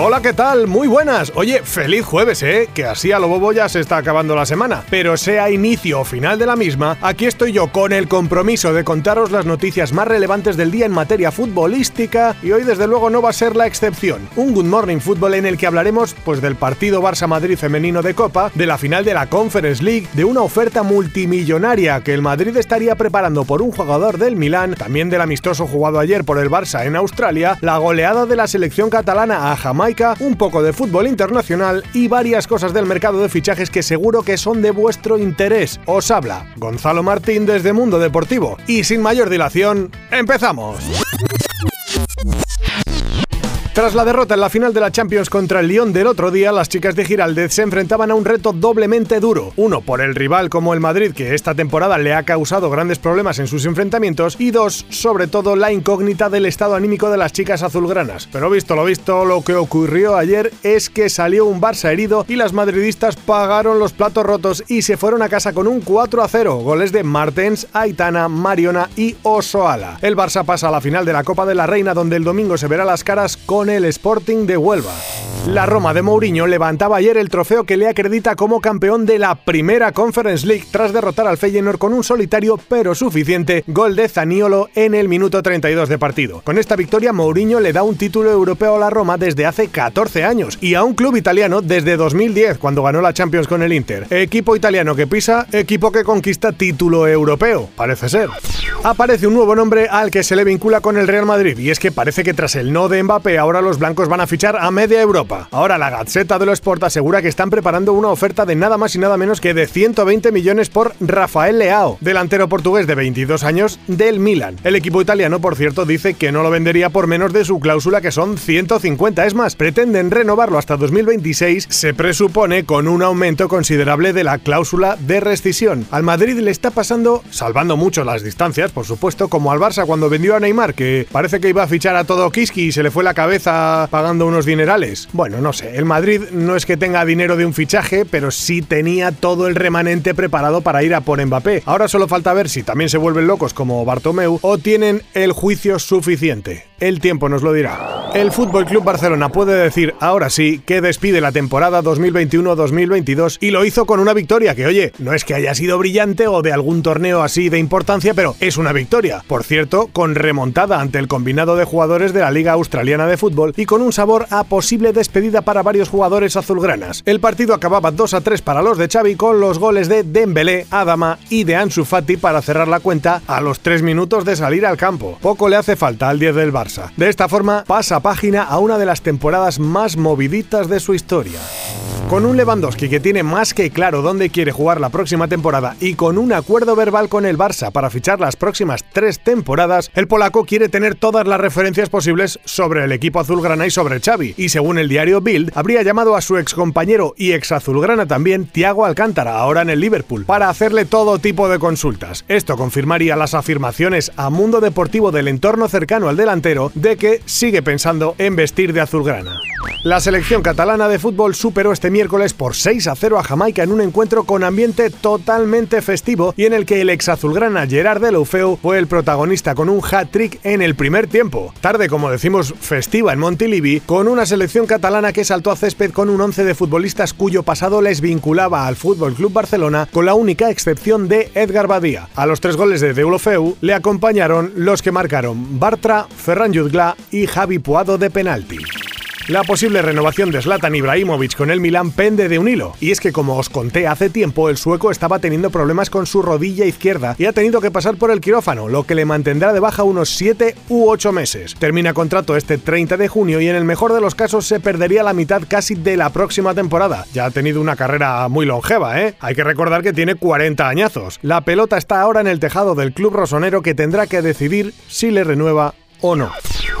Hola, ¿qué tal? Muy buenas. Oye, feliz jueves, ¿eh? Que así a lo bobo ya se está acabando la semana. Pero sea inicio o final de la misma, aquí estoy yo con el compromiso de contaros las noticias más relevantes del día en materia futbolística y hoy desde luego no va a ser la excepción. Un Good Morning Fútbol en el que hablaremos pues del partido Barça-Madrid femenino de Copa, de la final de la Conference League, de una oferta multimillonaria que el Madrid estaría preparando por un jugador del Milán, también del amistoso jugado ayer por el Barça en Australia, la goleada de la selección catalana a Jamaica un poco de fútbol internacional y varias cosas del mercado de fichajes que seguro que son de vuestro interés. Os habla Gonzalo Martín desde Mundo Deportivo y sin mayor dilación, empezamos. Tras la derrota en la final de la Champions contra el Lyon del otro día, las chicas de Giraldez se enfrentaban a un reto doblemente duro. Uno, por el rival como el Madrid, que esta temporada le ha causado grandes problemas en sus enfrentamientos, y dos, sobre todo la incógnita del estado anímico de las chicas azulgranas. Pero visto lo visto, lo que ocurrió ayer es que salió un Barça herido y las madridistas pagaron los platos rotos y se fueron a casa con un 4 a 0, goles de Martens, Aitana, Mariona y Osoala. El Barça pasa a la final de la Copa de la Reina donde el domingo se verá las caras con el Sporting de Huelva. La Roma de Mourinho levantaba ayer el trofeo que le acredita como campeón de la primera Conference League tras derrotar al Feyenoord con un solitario pero suficiente gol de Zaniolo en el minuto 32 de partido. Con esta victoria Mourinho le da un título europeo a la Roma desde hace 14 años y a un club italiano desde 2010 cuando ganó la Champions con el Inter. Equipo italiano que pisa, equipo que conquista título europeo, parece ser. Aparece un nuevo nombre al que se le vincula con el Real Madrid y es que parece que tras el no de Mbappé ahora los blancos van a fichar a media Europa. Ahora la Gazzetta dello Sport asegura que están preparando una oferta de nada más y nada menos que de 120 millones por Rafael Leao, delantero portugués de 22 años del Milan. El equipo italiano, por cierto, dice que no lo vendería por menos de su cláusula que son 150. Es más, pretenden renovarlo hasta 2026, se presupone con un aumento considerable de la cláusula de rescisión. Al Madrid le está pasando, salvando mucho las distancias, por supuesto, como al Barça cuando vendió a Neymar, que parece que iba a fichar a todo Kiski y se le fue la cabeza pagando unos dinerales. Bueno, no sé, el Madrid no es que tenga dinero de un fichaje, pero sí tenía todo el remanente preparado para ir a por Mbappé. Ahora solo falta ver si también se vuelven locos como Bartomeu o tienen el juicio suficiente. El tiempo nos lo dirá. El Fútbol Club Barcelona puede decir ahora sí que despide la temporada 2021-2022 y lo hizo con una victoria que, oye, no es que haya sido brillante o de algún torneo así de importancia, pero es una victoria. Por cierto, con remontada ante el combinado de jugadores de la Liga Australiana de Fútbol y con un sabor a posible despedida para varios jugadores azulgranas. El partido acababa 2 a 3 para los de Xavi con los goles de Dembélé, Adama y de Ansu Fati para cerrar la cuenta a los 3 minutos de salir al campo. Poco le hace falta al 10 del Barça de esta forma, pasa página a una de las temporadas más moviditas de su historia. Con un Lewandowski que tiene más que claro dónde quiere jugar la próxima temporada y con un acuerdo verbal con el Barça para fichar las próximas tres temporadas, el polaco quiere tener todas las referencias posibles sobre el equipo azulgrana y sobre Xavi. Y según el diario Bild, habría llamado a su excompañero y ex azulgrana también, Thiago Alcántara, ahora en el Liverpool, para hacerle todo tipo de consultas. Esto confirmaría las afirmaciones a Mundo Deportivo del entorno cercano al delantero de que sigue pensando en vestir de azulgrana. La selección catalana de fútbol superó este miércoles por 6 a 0 a Jamaica en un encuentro con ambiente totalmente festivo y en el que el ex azulgrana Gerard Deulofeu fue el protagonista con un hat-trick en el primer tiempo. Tarde, como decimos, festiva en Montilivi, con una selección catalana que saltó a césped con un once de futbolistas cuyo pasado les vinculaba al Fútbol Club Barcelona, con la única excepción de Edgar Badía. A los tres goles de Deulofeu le acompañaron los que marcaron Bartra, Ferran Jutgla y Javi Puado de penalti. La posible renovación de Zlatan Ibrahimovic con el Milan pende de un hilo, y es que como os conté hace tiempo, el sueco estaba teniendo problemas con su rodilla izquierda y ha tenido que pasar por el quirófano, lo que le mantendrá de baja unos 7 u 8 meses. Termina contrato este 30 de junio y en el mejor de los casos se perdería la mitad casi de la próxima temporada. Ya ha tenido una carrera muy longeva, ¿eh? Hay que recordar que tiene 40 añazos. La pelota está ahora en el tejado del club rosonero que tendrá que decidir si le renueva o no.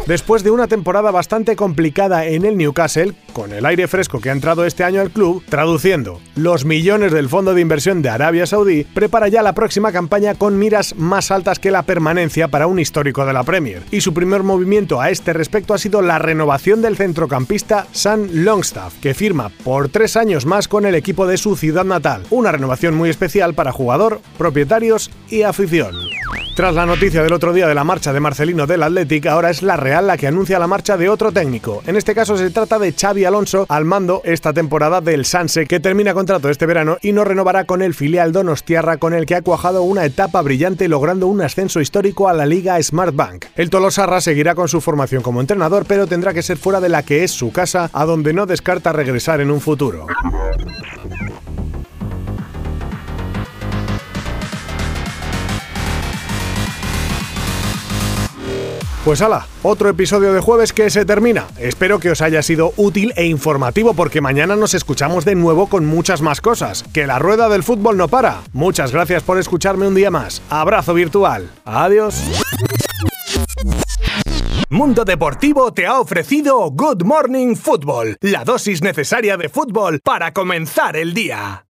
Después de una temporada bastante complicada en el Newcastle, con el aire fresco que ha entrado este año al club, traduciendo los millones del fondo de inversión de Arabia Saudí, prepara ya la próxima campaña con miras más altas que la permanencia para un histórico de la Premier. Y su primer movimiento a este respecto ha sido la renovación del centrocampista Sam Longstaff, que firma por tres años más con el equipo de su ciudad natal. Una renovación muy especial para jugador, propietarios y afición. Tras la noticia del otro día de la marcha de Marcelino del Athletic, ahora es la Real la que anuncia la marcha de otro técnico. En este caso se trata de Xavi Alonso al mando esta temporada del Sanse, que termina contrato este verano y no renovará con el filial Donostiarra con el que ha cuajado una etapa brillante logrando un ascenso histórico a la Liga Smartbank. El Tolosarra seguirá con su formación como entrenador, pero tendrá que ser fuera de la que es su casa, a donde no descarta regresar en un futuro. Pues ala, otro episodio de jueves que se termina. Espero que os haya sido útil e informativo porque mañana nos escuchamos de nuevo con muchas más cosas. Que la rueda del fútbol no para. Muchas gracias por escucharme un día más. Abrazo virtual. Adiós. Mundo Deportivo te ha ofrecido Good Morning Football, la dosis necesaria de fútbol para comenzar el día.